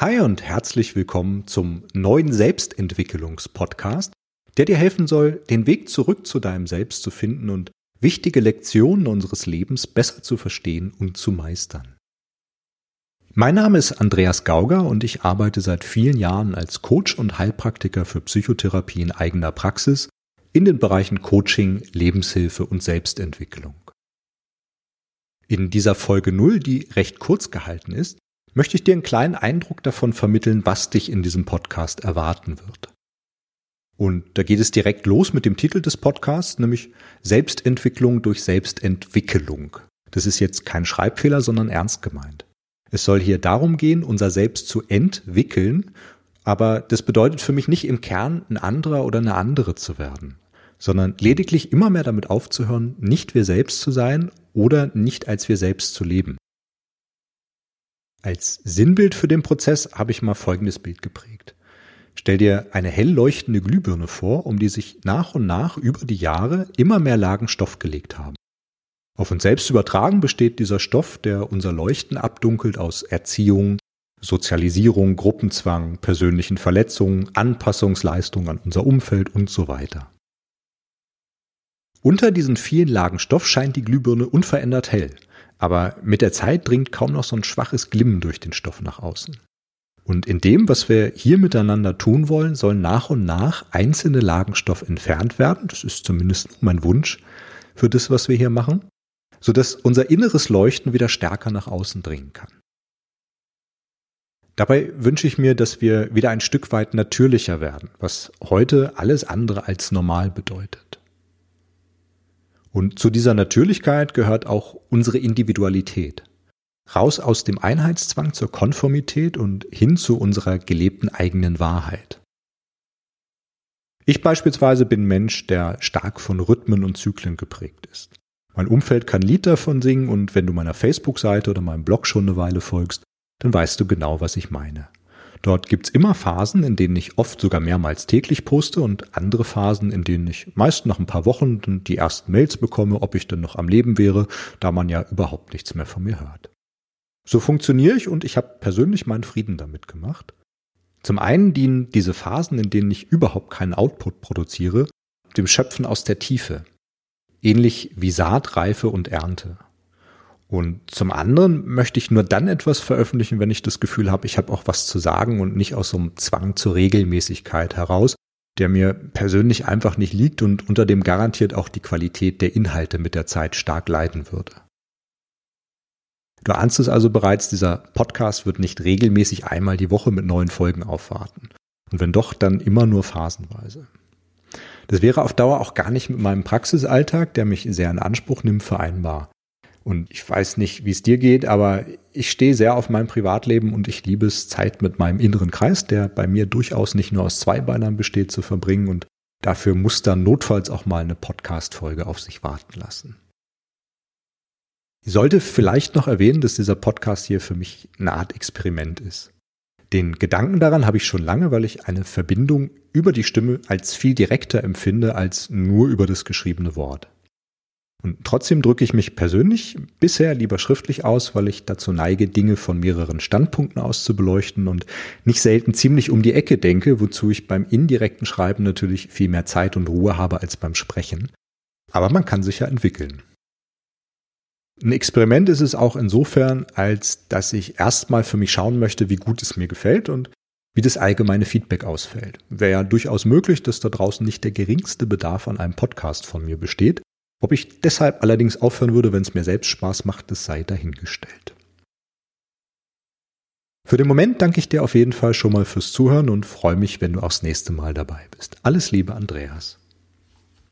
Hi und herzlich willkommen zum neuen Selbstentwicklungspodcast, der dir helfen soll, den Weg zurück zu deinem Selbst zu finden und wichtige Lektionen unseres Lebens besser zu verstehen und zu meistern. Mein Name ist Andreas Gauger und ich arbeite seit vielen Jahren als Coach und Heilpraktiker für Psychotherapie in eigener Praxis in den Bereichen Coaching, Lebenshilfe und Selbstentwicklung. In dieser Folge 0, die recht kurz gehalten ist, möchte ich dir einen kleinen Eindruck davon vermitteln, was dich in diesem Podcast erwarten wird. Und da geht es direkt los mit dem Titel des Podcasts, nämlich Selbstentwicklung durch Selbstentwicklung. Das ist jetzt kein Schreibfehler, sondern ernst gemeint. Es soll hier darum gehen, unser Selbst zu entwickeln, aber das bedeutet für mich nicht im Kern ein anderer oder eine andere zu werden, sondern lediglich immer mehr damit aufzuhören, nicht wir selbst zu sein oder nicht als wir selbst zu leben. Als Sinnbild für den Prozess habe ich mal folgendes Bild geprägt. Stell dir eine hell leuchtende Glühbirne vor, um die sich nach und nach über die Jahre immer mehr Lagen Stoff gelegt haben. Auf uns selbst übertragen besteht dieser Stoff, der unser Leuchten abdunkelt, aus Erziehung, Sozialisierung, Gruppenzwang, persönlichen Verletzungen, Anpassungsleistungen an unser Umfeld und so weiter. Unter diesen vielen Lagen Stoff scheint die Glühbirne unverändert hell, aber mit der Zeit dringt kaum noch so ein schwaches Glimmen durch den Stoff nach außen. Und in dem, was wir hier miteinander tun wollen, sollen nach und nach einzelne Lagenstoff entfernt werden. Das ist zumindest mein Wunsch für das, was wir hier machen, sodass unser inneres Leuchten wieder stärker nach außen dringen kann. Dabei wünsche ich mir, dass wir wieder ein Stück weit natürlicher werden, was heute alles andere als normal bedeutet. Und zu dieser Natürlichkeit gehört auch unsere Individualität. Raus aus dem Einheitszwang zur Konformität und hin zu unserer gelebten eigenen Wahrheit. Ich beispielsweise bin Mensch, der stark von Rhythmen und Zyklen geprägt ist. Mein Umfeld kann Lied davon singen und wenn du meiner Facebook-Seite oder meinem Blog schon eine Weile folgst, dann weißt du genau, was ich meine. Dort gibt's immer Phasen, in denen ich oft sogar mehrmals täglich poste und andere Phasen, in denen ich meist nach ein paar Wochen die ersten Mails bekomme, ob ich denn noch am Leben wäre, da man ja überhaupt nichts mehr von mir hört. So funktioniere ich und ich habe persönlich meinen Frieden damit gemacht. Zum einen dienen diese Phasen, in denen ich überhaupt keinen Output produziere, dem Schöpfen aus der Tiefe. Ähnlich wie Saatreife und Ernte. Und zum anderen möchte ich nur dann etwas veröffentlichen, wenn ich das Gefühl habe, ich habe auch was zu sagen und nicht aus so einem Zwang zur Regelmäßigkeit heraus, der mir persönlich einfach nicht liegt und unter dem garantiert auch die Qualität der Inhalte mit der Zeit stark leiden würde. Du ahnst es also bereits, dieser Podcast wird nicht regelmäßig einmal die Woche mit neuen Folgen aufwarten. Und wenn doch, dann immer nur phasenweise. Das wäre auf Dauer auch gar nicht mit meinem Praxisalltag, der mich sehr in Anspruch nimmt, vereinbar. Und ich weiß nicht, wie es dir geht, aber ich stehe sehr auf mein Privatleben und ich liebe es, Zeit mit meinem inneren Kreis, der bei mir durchaus nicht nur aus zwei Beinern besteht, zu verbringen. Und dafür muss dann notfalls auch mal eine Podcast-Folge auf sich warten lassen. Ich sollte vielleicht noch erwähnen, dass dieser Podcast hier für mich eine Art Experiment ist. Den Gedanken daran habe ich schon lange, weil ich eine Verbindung über die Stimme als viel direkter empfinde als nur über das geschriebene Wort. Und trotzdem drücke ich mich persönlich bisher lieber schriftlich aus, weil ich dazu neige, Dinge von mehreren Standpunkten aus zu beleuchten und nicht selten ziemlich um die Ecke denke, wozu ich beim indirekten Schreiben natürlich viel mehr Zeit und Ruhe habe als beim Sprechen. Aber man kann sich ja entwickeln. Ein Experiment ist es auch insofern, als dass ich erstmal für mich schauen möchte, wie gut es mir gefällt und wie das allgemeine Feedback ausfällt. Wäre ja durchaus möglich, dass da draußen nicht der geringste Bedarf an einem Podcast von mir besteht. Ob ich deshalb allerdings aufhören würde, wenn es mir selbst Spaß macht, das sei dahingestellt. Für den Moment danke ich dir auf jeden Fall schon mal fürs Zuhören und freue mich, wenn du auch das nächste Mal dabei bist. Alles Liebe, Andreas.